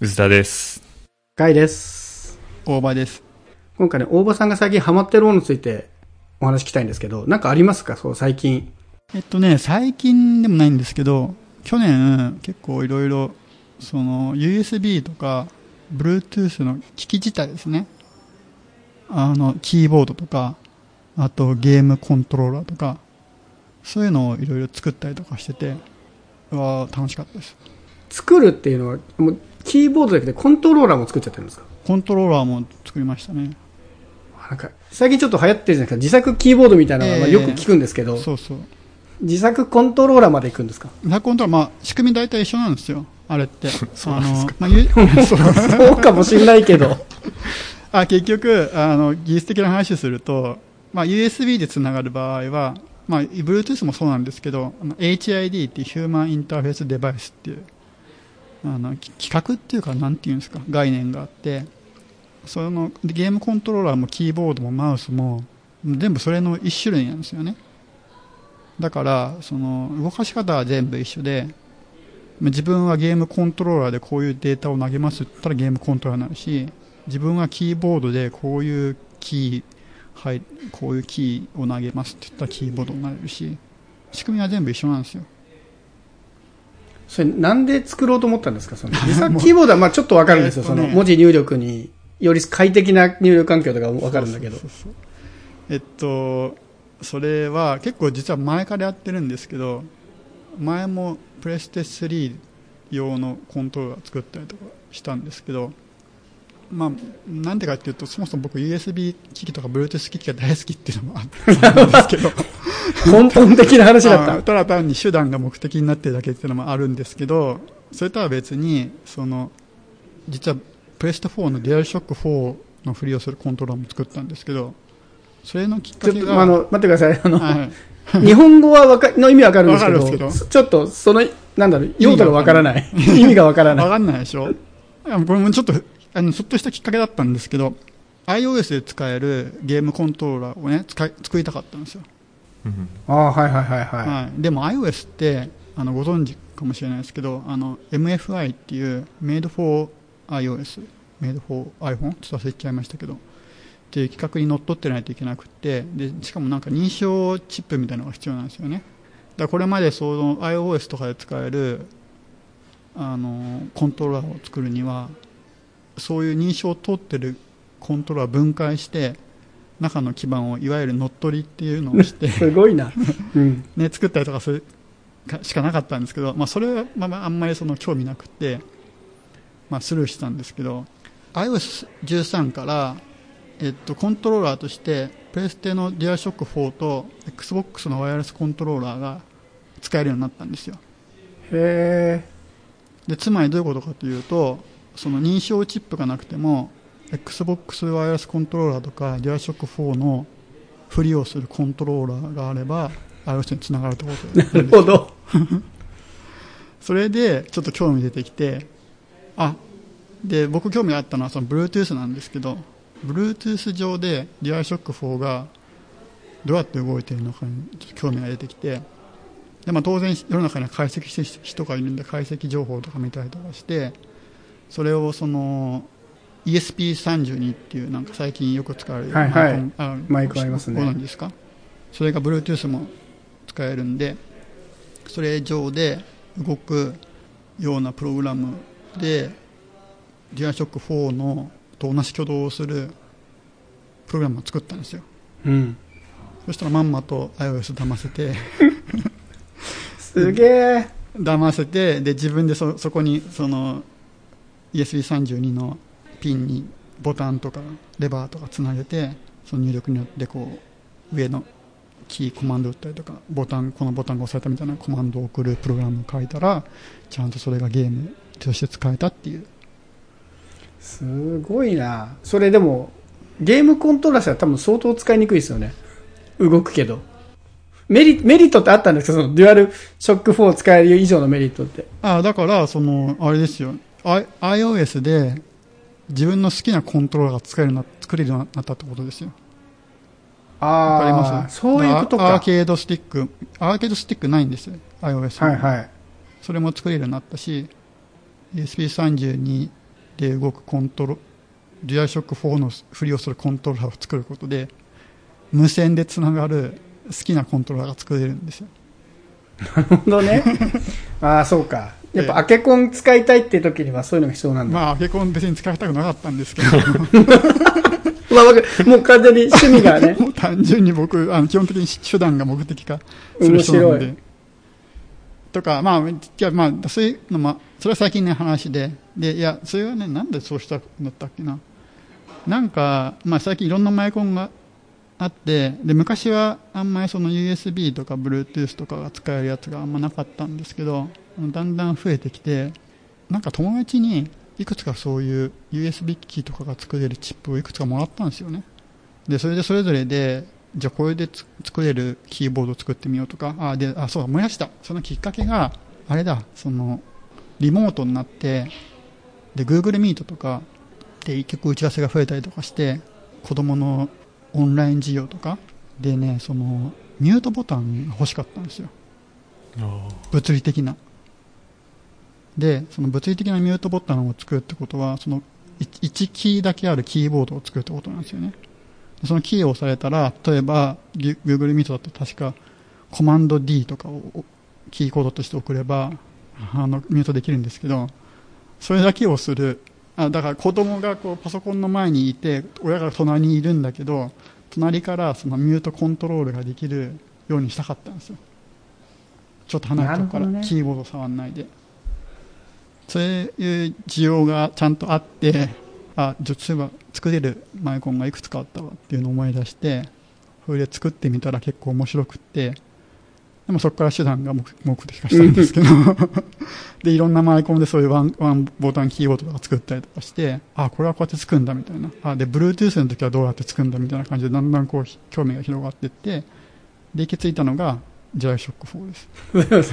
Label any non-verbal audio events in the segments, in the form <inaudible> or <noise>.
宇田です。ガイです。大場です。今回ね、大場さんが最近ハマってるものについてお話聞きたいんですけど、なんかありますか？そう、最近。えっとね、最近でもないんですけど、去年結構いろいろ、その USB とか、Bluetooth の機器自体ですね。あの、キーボードとか、あとゲームコントローラーとか、そういうのをいろいろ作ったりとかしてて、うわー楽しかったです。作るっていうのは、もう、キーボードだけでコントローラーも作っちゃってるんですか？コントローラーも作りましたね。なんか、最近ちょっと流行ってるじゃないですか。自作キーボードみたいなのがまあええよく聞くんですけど、そうそう。自作コントローラーまで行くんですか？ザコントローラー、まあ、仕組み大体一緒なんですよ。あれって。<laughs> そうか？あの、まあ、<laughs> ゆそうそうかもしんないけど。<laughs> あ結局あの技術的な話すると、まあ、USB でつながる場合は、まあ、Bluetooth もそうなんですけど HID っていうヒューマンインターフェースデバイスっていうあの企画っていうかなんていうんですか概念があってそのゲームコントローラーもキーボードもマウスも全部それの一種類なんですよね。だからその動かし方は全部一緒で自分はゲームコントローラーでこういうデータを投げますって言ったらゲームコントローラーになるし自分はキーボードでこういうキー、はい、こういうキーを投げますって言ったらキーボードになれるし仕組みは全部一緒なんですよ。それなんで作ろうと思ったんですか？その <laughs> 自作キーボードはまあちょっとわかるんですよ。その文字入力により快適な入力環境とかわかるんだけど。えっとそれは結構実は前からやってるんですけど前もプレステ3用のコントローラー作ったりとかしたんですけどまあなんでかっていうとそもそも僕 USB 機器とか Bluetooth 機器が大好きっていうのもあったんですけど根本的な話だった。あただ単に手段が目的になってるだけっていうのもあるんですけどそれとは別にその実はプレステ4のデュアルショック4のふりをするコントローラーも作ったんですけどそれのきっかちょっと、けがあの、待ってください。あの、はい、<laughs> 日本語はわか、の意味わかるんですけど、けどちょっと、その、なんだろう、用途がわからない。意味がわからない。わかんないでしょ？あこれもちょっとあのちょっとしたきっかけだったんですけど iOS で使えるゲームコントローラーをね使い作りたかったんですよ。うんああ、はいはいはいはい。はい、でも iOS ってあのご存知かもしれないですけどあの MFI っていう Made for iOS Made for iPhone ちょっと忘れちゃいましたけどっていう企画にのっとってないといけなくってでしかもなんか認証チップみたいなのが必要なんですよね。だからこれまでその iOS とかで使えるあのコントローラーを作るにはそういう認証を通ってるコントローラーを分解して中の基板をいわゆる乗っ取りっていうのをして <laughs> すごいな。<laughs> うん。ね、作ったりとかするかしかなかったんですけど、まあ、それは、まあまあ、あんまりその興味なくて、まあ、スルーしたんですけど iOS13 から、えっと、コントローラーとしてプレステのデュアショック4と XBOX のワイヤレスコントローラーが使えるようになったんですよへでつまりどういうことかというとその認証チップがなくても XBOX ワイヤレスコントローラーとかデュアショック4のふりをするコントローラーがあれば iOS につながるということえ。なるほど。<laughs> それでちょっと興味出てきてあで僕興味があったのはその Bluetooth なんですけど Bluetooth 上で DualShock 4がどうやって動いているのかにちょっと興味が出てきてで、まあ、当然世の中には解析してる人がいるんで解析情報とか見たりとかしてそれをその ESP32 っていうなんか最近よく使われるはいはいマイコンあマイクありますねご存知ですか？それが Bluetooth も使えるんでそれ上で動くようなプログラムで DualShock 4のと同じ挙動をするプログラムを作ったんですようん。そしたらまんまと iOS 騙せて <laughs> すげえ。<laughs> 騙せてで自分でそそこにその ESP32 のピンにボタンとかレバーとかつなげてその入力によってこう上のキーコマンド打ったりとかボタンこのボタンが押されたみたいなコマンドを送るプログラムを書いたらちゃんとそれがゲームとして使えたっていうすごいな。それでも、ゲームコントローラーしたら多分相当使いにくいですよね。動くけど。メリメリットってあったんですか？そのデュアルショック4を使える以上のメリットって。あだからそのあれですよ iOS で自分の好きなコントローラーが使えるな作れるようになったってことですよあわかりあます？そういうことか。アーケードスティックアーケードスティックないんですよ iOS にはいはい。それも作れるようになったし ESP32 で動くコントロデュアルショック4のふりをするコントローラーを作ることで無線でつながる好きなコントローラーが作れるんですよなるほどね。ああ、そうか。やっぱ、アケコン使いたいっていう時にはそういうのが必要なんだ。まあアケコン別に使いたくなかったんですけど。<laughs> まあ、もう完全に趣味がね。<laughs> もう単純に僕あの基本的に手段が目的化する人なの面白でとかまあいやまあそういうのもそれは最近の話で。でいやそれはねなんでそうしたんだったっけな。なんか、まあ、最近いろんなマイコンがあってで昔はあんまりその USB とか Bluetooth とかが使えるやつがあんまなかったんですけどだんだん増えてきてなんか友達にいくつかそういう USB 機器とかが作れるチップをいくつかもらったんですよね。でそれでそれぞれでじゃあこれでつ作れるキーボードを作ってみようとかあであそうだ思い出した。そのきっかけがあれだそのリモートになってで Google Meet とかで一曲打ち合わせが増えたりとかして子供のオンライン授業とかでねそのミュートボタンが欲しかったんですよ。物理的なでその物理的なミュートボタンを作るってことはその1キーだけあるキーボードを作るってことなんですよね。でそのキーを押されたら例えば Google Meet だと確かコマンド D とかをキーコードとして送ればあのミュートできるんですけどそれだけをする。あだから子供がこうパソコンの前にいて親が隣にいるんだけど隣からそのミュートコントロールができるようにしたかったんですよ。ちょっと離れちゃうから、キーボード触んないでそういう需要がちゃんとあってあじゃあそういえば作れるマイコンがいくつかあったわっていうのを思い出してそれで作ってみたら結構面白くってでもそこから手段が目的化したんですけど <laughs> でいろんなマイコンでそういうワンワンボタンキーボードとか作ったりとかしてあこれはこうやって作るんだみたいな。あで Bluetooth の時はどうやって作るんだみたいな感じでだんだんこう興味が広がっていってで行き着いたのがジャイショック4です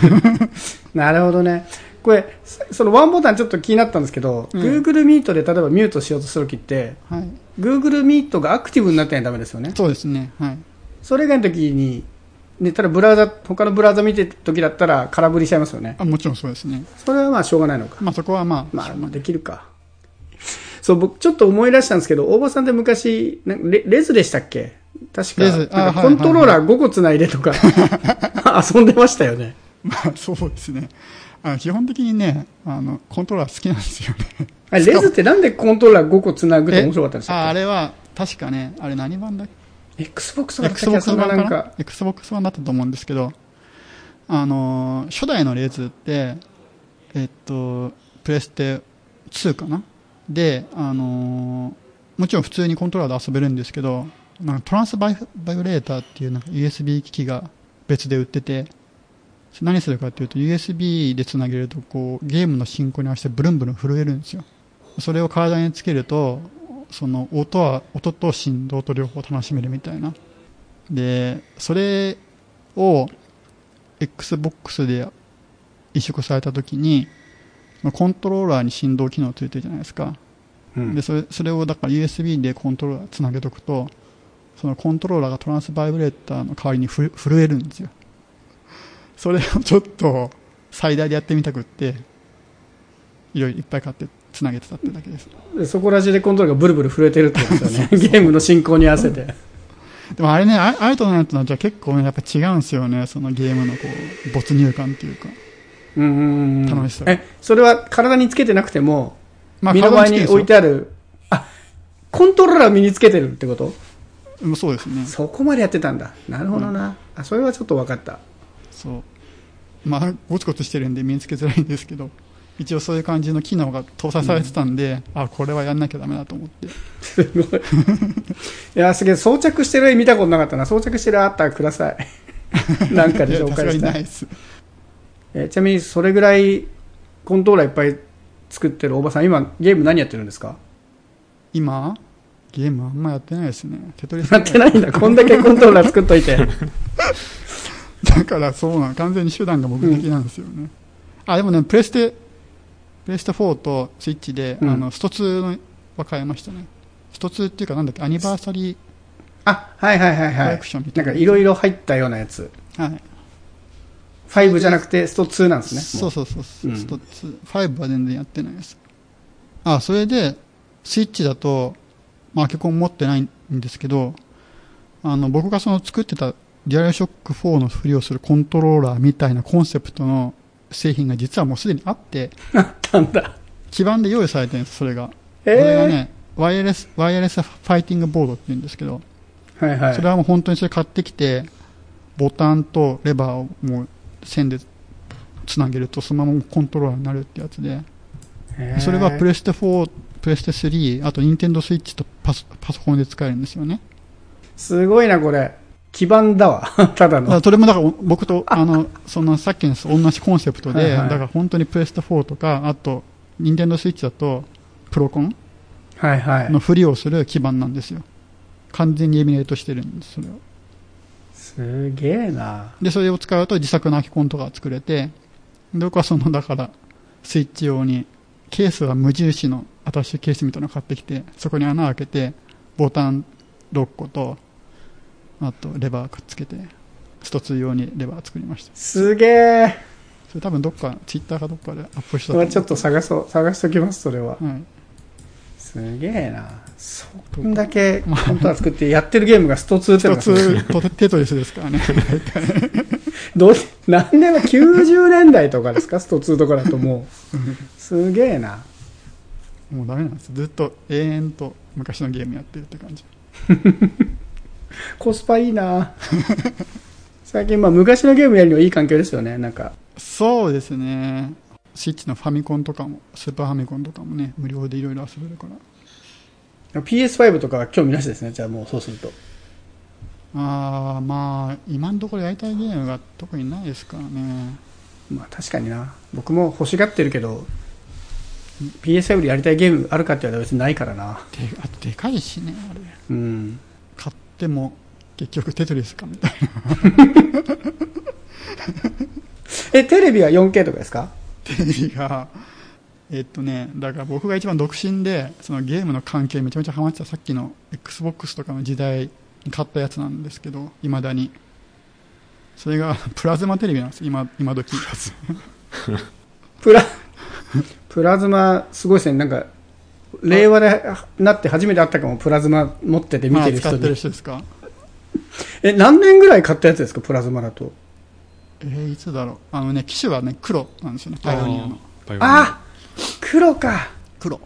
<laughs> なるほどね。これ、そそのワンボタンちょっと気になったんですけど、うん Google Meet で例えばミュートしようとするときって、はい Google Meet がアクティブになってないとダメですよね。そうですねはいそれ以外の時に、ね、ただブラウザ、他のブラウザ見てる時だったら空振りしちゃいますよね。あもちろんそうですねそれはまあしょうがないのか。まあそこはまあ、まあ、まあできるか。そう、僕ちょっと思い出したんですけど、大場さんって昔、レレズでしたっけ？確か、かはいコントローラー5個つないでとか、<laughs> 遊んでましたよね。まあそうですね。あの基本的にねあのコントローラー好きなんですよね。あれレズってなんでコントローラー5個つなぐって面白かったんでしたっああれは確かねあれ何版だっけ ?Xbox けだった気がするな、版かな？なんか。XBOX 版だったと思うんですけどあのー初代のレズってえっとプレステ2かな？であのーもちろん普通にコントローラーで遊べるんですけどなんかトランスバイバイブレーターっていうなんか USB 機器が別で売ってて何するかっていうと USB でつなげるとこうゲームの進行に合わせてブルンブルン震えるんですよ。それを体につけるとその音は音と振動と両方楽しめるみたいな。でそれを XBOX で移植された時にまあコントローラーに振動機能ついてるじゃないですか。うん。でそれそれをだから USB でコントローラーつなげとくとそのコントローラーがトランスバイブレーターの代わりにふ震えるんですよ。それをちょっと最大でやってみたくっていろいろいっぱい買ってつなげてたってだけです。でそこら中でコントローラーがブルブル震えてるってことですよね。ゲームの進行に合わせて。でもあれねああれとなんとのじゃ結構ねやっぱ違うんですよね。そのゲームのこう没入感っていうか。うんうんうん楽しそうえ、それは体につけてなくても、まあ身の前に置いてあある、あ、コントローラー身につけてるってこと？るそうですねそこまでやってたんだ。なるほどな。あ、それはちょっと分かった。そうまあゴツゴツしてるんで身につけづらいんですけど一応そういう感じの機能が搭載されてたんで、あこれはやんなきゃダメだと思ってすごい。<laughs> いや、すげえ、装着してる絵見たことなかったな。装着してる絵あったらください。<laughs> なんかで紹介した。いいですえちなみに、それぐらいコントローラーいっぱい作ってる大場さん、今、ゲーム何やってるんですか？今？ゲームあんまやってないですね。テトリス。やってないんだ。こんだけコントローラー作っといて。<laughs> だからそうなの完全に手段が目的なんですよね、あでもねプレステプレステ4とスイッチで、うん。あのスト2のは買いましたね。スト2っていうかなんだっけアニバーサリあ、はいはいはいはい。クションみたな、んかいろいろ入ったようなやつ。はい。5じゃなくてスト2なんですね。もそうそうそうそう、うん。スト2 5は全然やってないです。あ、それで、スイッチだと、まあ、結構持ってないんですけど、あの、僕がその作ってたデュアルショック4のふりをするコントローラーみたいなコンセプトの製品が実はもうすでにあって、あったんだ。基盤で用意されてるんです、それが。えこれがね、ワイヤレス、ワイヤレスファイティングボードって言うんですけど、はいはい。それはもう本当にそれ買ってきて、ボタンとレバーをもう線でつなげるとそのままコントローラーになるってやつで、それはプレステ4、プレステ3、あとニンテンドースイッチとパソパソコンで使えるんですよね。すごいな、これ。基盤だわ。<laughs> ただの。それもだから僕と、<laughs> あの、そのさっきの同じコンセプトで、はいはいだから本当にプレステ4とか、あと、ニンテンドースイッチだと、プロコンはいはい。のふりをする基盤なんですよ。完全にエミネートしてるんです、それを。すげえな。で、それを使うと自作のアキコンとか作れて、で僕はその、だから、スイッチ用に、ケースは無印のアタッシュケースみたいなの買ってきて、そこに穴開けて、ボタン6個と、あと、レバーくっつけて、スト2用にレバー作りました。すげえ。それ多分どっか、ツイッターかどっかでアップしたちょっと探そう。探しときます、それは。はい。すげえな。そんだけコントローラー作ってやってるゲームがスト2っての一がすごいつとテトリスですからね。<laughs> どう何年は90年代とかですか？スト2とかだともう。すげえな。もうダメなんです。ずっと永遠と昔のゲームやってるって感じ。<laughs> コスパいいな。<laughs> 最近まあ昔のゲームやるにはいい環境ですよね。なんか。そうですね。スイッチのファミコンとかも、スーパーファミコンとかもね、無料でいろいろ遊べるから。PS5 とかは興味なしですね。じゃあもうそうすると。ああ、まあ、今のところやりたいゲームが特にないですからね。まあ確かにな。僕も欲しがってるけど、PS5 でやりたいゲームあるかって言われたら別にないからな。であとでかいしね、あれ。うん。買っても、結局テトリスかみたいな。<laughs> え、テレビは 4K とかですか？テレビが、えっとね、だから僕が一番独身で、そのゲームの関係めちゃめちゃハマってたさっきの Xbox とかの時代に買ったやつなんですけど、未だに。それがプラズマテレビなんです、今、今時。プラ、プラズマ、すごいですね。なんか、令和でなって初めて会ったかも、プラズマ持ってて見てる人まあ使ってるに。人ですかえ、何年ぐらい買ったやつですか、プラズマだと？えーいつだろう。あのね、機種はね、黒なんですよね、パイオニアの。あ黒か。黒。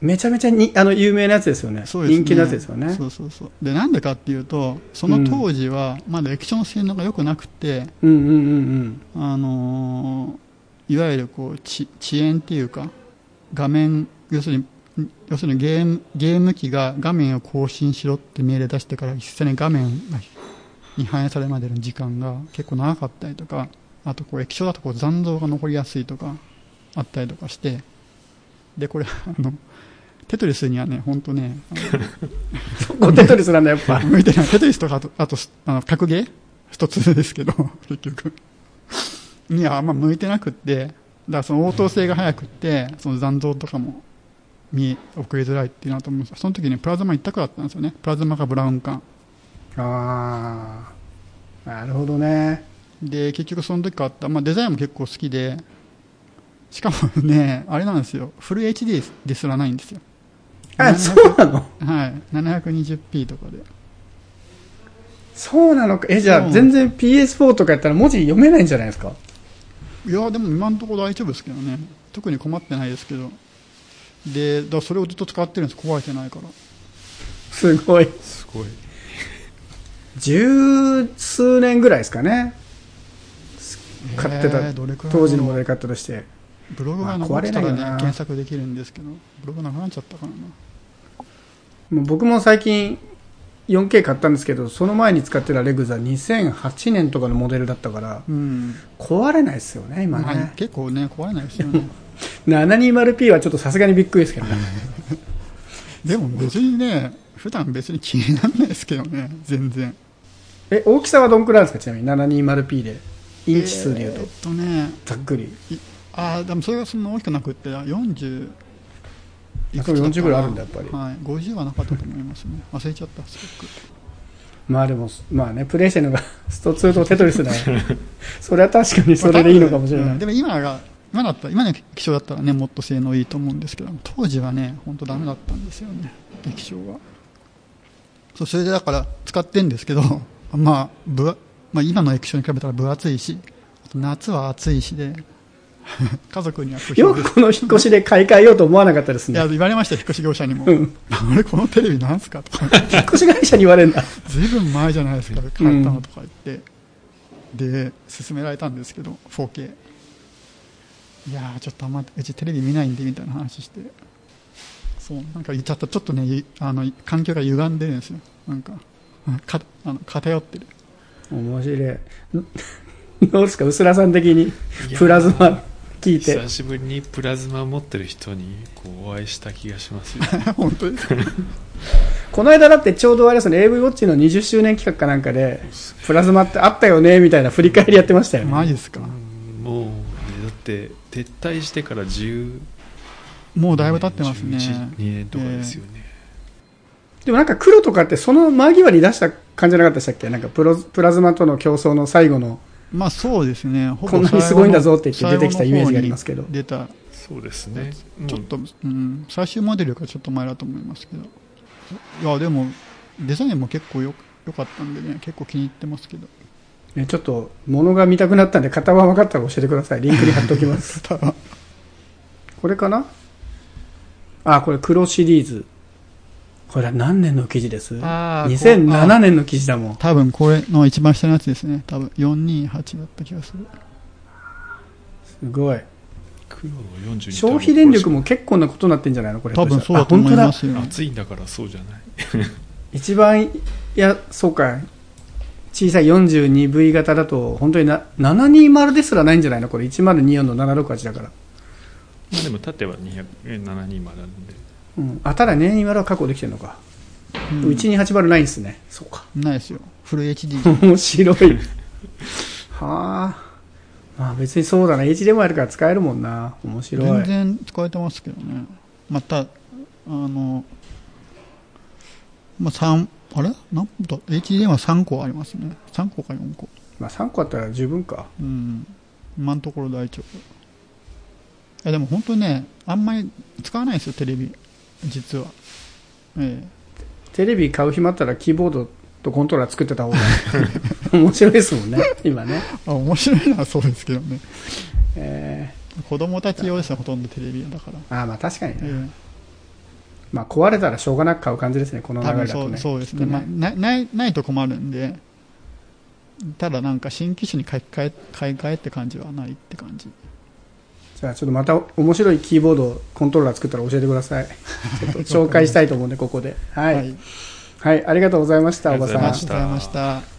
めちゃめちゃにあの有名なやつですよね。そうですね。人気のやつですよね。そうそうそう。で、なんでかっていうと、その当時は、まだ液晶の性能が良くなくて、うんうんうんあのーいわゆるこう、ち遅延っていうか、画面、要するに、要するにゲーム、ゲーム機が画面を更新しろって命令出してから、実際に画面がに反映されるまでの時間が結構長かったりとか、あとこう液晶だとこう残像が残りやすいとか、あったりとかして、で、これ、あの、テトリスにはね、本当ね、あの <laughs> うん。ゴテトリスなんだ、やっぱ。<laughs> 向いてない。テトリスとか、あと、あとあの格ゲー？一つですけど、結局。にはあんま向いてなくって、だからその応答性が速くって、その残像とかも見送りづらいっていうのだと思うんですその時にプラズマ一択だったんですよね。プラズマかブラウン管。ああ。なるほどね。で、結局その時買った、まあデザインも結構好きで、しかもね、あれなんですよ。フル HD ですらないんですよ。あ、そうなの？はい。720p とかで。そうなのか。え、じゃあ全然 PS4 とかやったら文字読めないんじゃないですか？いや、でも今のところ大丈夫ですけどね。特に困ってないですけど。で、だそれをずっと使ってるんです。壊れてないから。すごい。すごい。十数年ぐらいですかね。買ってたえーどれくらい当時のモデル買ったとして。ブログがまあ残ってたらね、検索できるんですけど、ブログなくなっちゃったからな。もう僕も最近 4K 買ったんですけど、その前に使ってたレグザ2008年とかのモデルだったから、うん。壊れないですよね、今まあね。結構ね、壊れないですよね。<laughs> 720p はちょっとさすがにびっくりですけどね。<laughs> でも別にね、普段別に気にならないですけどね、全然。え、大きさはどんくらいですかちなみに？720p で。インチ数で言うとえーっ。とね、ざっくり。ああ、でもそれがそんな大きくなくって、40、あそう40ぐらいあるんだやっぱりはい。50はなかったと思いますね。忘れちゃった、すごく。まあでも、まあね、プレイしてるのが <laughs> スト2とテトリスだよ。<laughs> それは確かにそれでいいのかもしれない。うんでも今が今だったら、今の液晶だったらね、もっと性能いいと思うんですけど、当時はね、本当ダメだったんですよね、液晶が。そう、それでだから使ってんですけど、<laughs> まあ、ぶわまあ、今の液晶に比べたら分厚いし、あと夏は暑いしで、<laughs> 家族には。よくこの引っ越しで買い替えようと思わなかったですいや、ね。言われましたよ、引っ越し業者にも。うんあれ、このテレビなんすかとか。引っ越し会社に言われるんだ。ずいぶん前じゃないですか、買ったのとか言って。で、勧められたんですけど、4K。いやー、ちょっとあんま、うちテレビ見ないんで、みたいな話して。そう、なんか言っちゃった、ちょっとね、ゆあの、環境が歪んでるんですよ。なんか、うんかあの偏ってる。面白い。どうですか、薄らさん的にプラズマ聞いて。久しぶりにプラズマ持ってる人にこうお会いした気がしますよ <laughs> 本当ですか？<laughs> この間だってちょうどあれですね、AV ウォッチの20周年企画かなんかで、プラズマってあったよね、みたいな振り返りやってましたよね。マジですか？うんもうねだって撤退してから10もうだいぶ経ってますね。2年とかですよね、でもなんか黒とかってその間際に出した感じじゃなかったでしたっけ？なんかプロプラズマとの競争の最後の、まあそうですね。ほぼこんなにすごいんだぞって言って出てきたイメージがありますけど出たそうですねちょっと、うん、最終モデルがちょっと前だと思いますけど。いや、でも、デザインも結構よ良かったんでね、結構気に入ってますけど。ね、ちょっと物が見たくなったんで型は分かったら教えてください。リンクに貼っておきます。<laughs> これかな？あ、これ黒シリーズ。これは何年の記事です？あー ?2007 年の記事だもん。多分これの一番下のやつですね。多分428だった気がする。すごい。黒の42消費電力も結構なことになってんじゃないの？これ。多分そうだと思いますよ。暑いんだからそうじゃない一番、いや、そうか。小さい 42V 型だと、本当にな、720ですらないんじゃないの？これ1024の768だから。まあでも縦は200え720なんでうん。あ、ただ220は確保できてるのか。うん1280ないんですね。そうか。ないですよ。フル HD。<laughs> 面白い。はあ。まあ別にそうだな。HDMI あるから使えるもんな。面白全い。然使えてますけどね。また、あの、まあ、3、あれ？何だ ?HDMI は3個ありますね。3個か4個。まあ3個あったら十分か。うん。今のところ大丈夫。いやでも本当にね、あんまり使わないですよ、テレビ。実は。えテレビ買う暇あったらキーボードとコントローラー作ってた方が <laughs> 面白いですもんね。今ね。えあ、面白いのはそうですけどね。<laughs> え子供たち用ですね、ほとんどテレビだから。ー、ああまあ確かにね。えまあ壊れたらしょうがなく買う感じですね。このえ流れだとね。多分そうそうですね。きっとまあ、なない、ないと困るんで、ただなんか新機種に買い替え、買い替えって感じはないって感じ。じゃあちょっとまた面白いキーボード、コントローラー作ったら教えてください。ちょっと紹介したいと思うんで、ここで。はい。はい、ありがとうございました、おばさんありがとうございま。したありがとうございました。